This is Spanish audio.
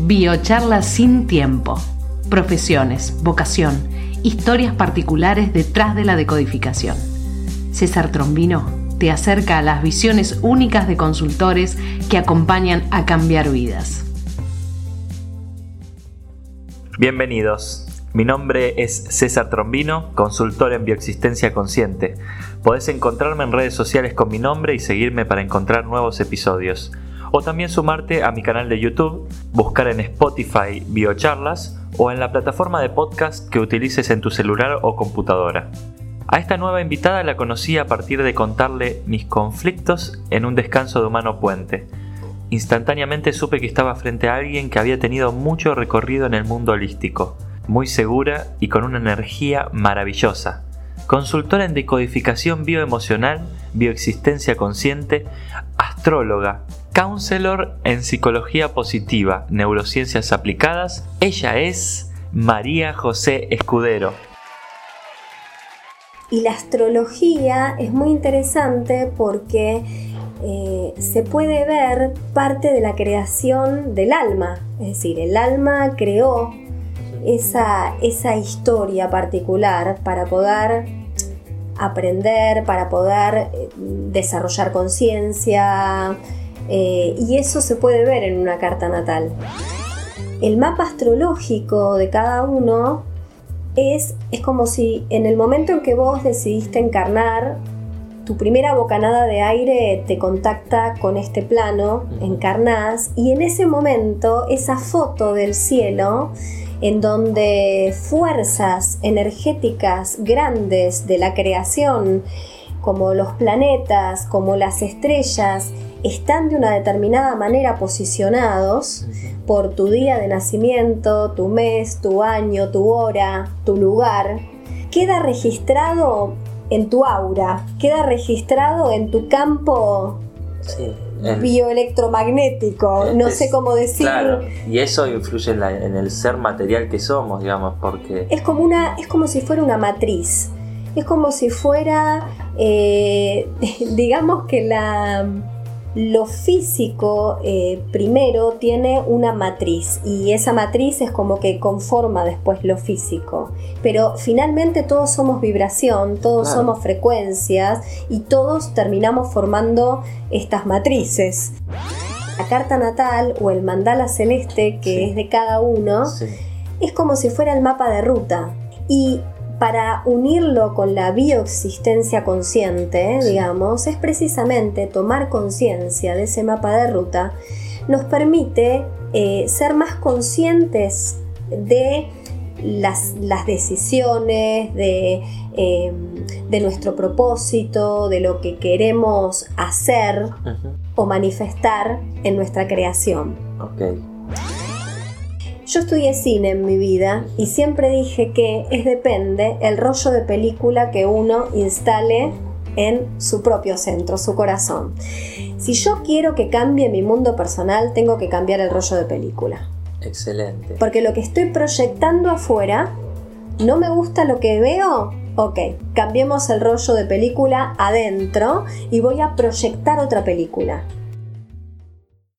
Biocharla sin tiempo. Profesiones, vocación, historias particulares detrás de la decodificación. César Trombino te acerca a las visiones únicas de consultores que acompañan a cambiar vidas. Bienvenidos. Mi nombre es César Trombino, consultor en bioexistencia consciente. Podés encontrarme en redes sociales con mi nombre y seguirme para encontrar nuevos episodios o también sumarte a mi canal de YouTube, buscar en Spotify Biocharlas o en la plataforma de podcast que utilices en tu celular o computadora. A esta nueva invitada la conocí a partir de contarle mis conflictos en un descanso de humano puente. Instantáneamente supe que estaba frente a alguien que había tenido mucho recorrido en el mundo holístico, muy segura y con una energía maravillosa. Consultora en decodificación bioemocional, bioexistencia consciente, astróloga, counselor en psicología positiva, neurociencias aplicadas. Ella es María José Escudero. Y la astrología es muy interesante porque eh, se puede ver parte de la creación del alma. Es decir, el alma creó esa, esa historia particular para poder aprender, para poder eh, desarrollar conciencia, eh, y eso se puede ver en una carta natal. El mapa astrológico de cada uno es, es como si en el momento en que vos decidiste encarnar, tu primera bocanada de aire te contacta con este plano, encarnás, y en ese momento esa foto del cielo en donde fuerzas energéticas grandes de la creación, como los planetas, como las estrellas, están de una determinada manera posicionados por tu día de nacimiento, tu mes, tu año, tu hora, tu lugar, queda registrado en tu aura, queda registrado en tu campo bioelectromagnético, no sé cómo decirlo. y eso influye en, el ser material que somos, digamos, porque... Es como, una, es como si fuera una matriz, es como si fuera, eh, digamos que la lo físico eh, primero tiene una matriz y esa matriz es como que conforma después lo físico. Pero finalmente todos somos vibración, todos somos frecuencias y todos terminamos formando estas matrices. La carta natal o el mandala celeste que es de cada uno es como si fuera el mapa de ruta. Y para unirlo con la bioexistencia consciente, digamos, es precisamente tomar conciencia de ese mapa de ruta, nos permite eh, ser más conscientes de las, decisiones, de, eh, de, nuestro propósito, de lo que queremos hacer o manifestar en nuestra creación. Yo estudié cine en mi vida y siempre dije que es depende el rollo de película que uno instale en su propio centro, su corazón. Si yo quiero que cambie mi mundo personal, tengo que cambiar el rollo de película. Excelente. Porque lo que estoy proyectando afuera, no me gusta lo que veo, ok, cambiemos el rollo de película adentro y voy a proyectar otra película.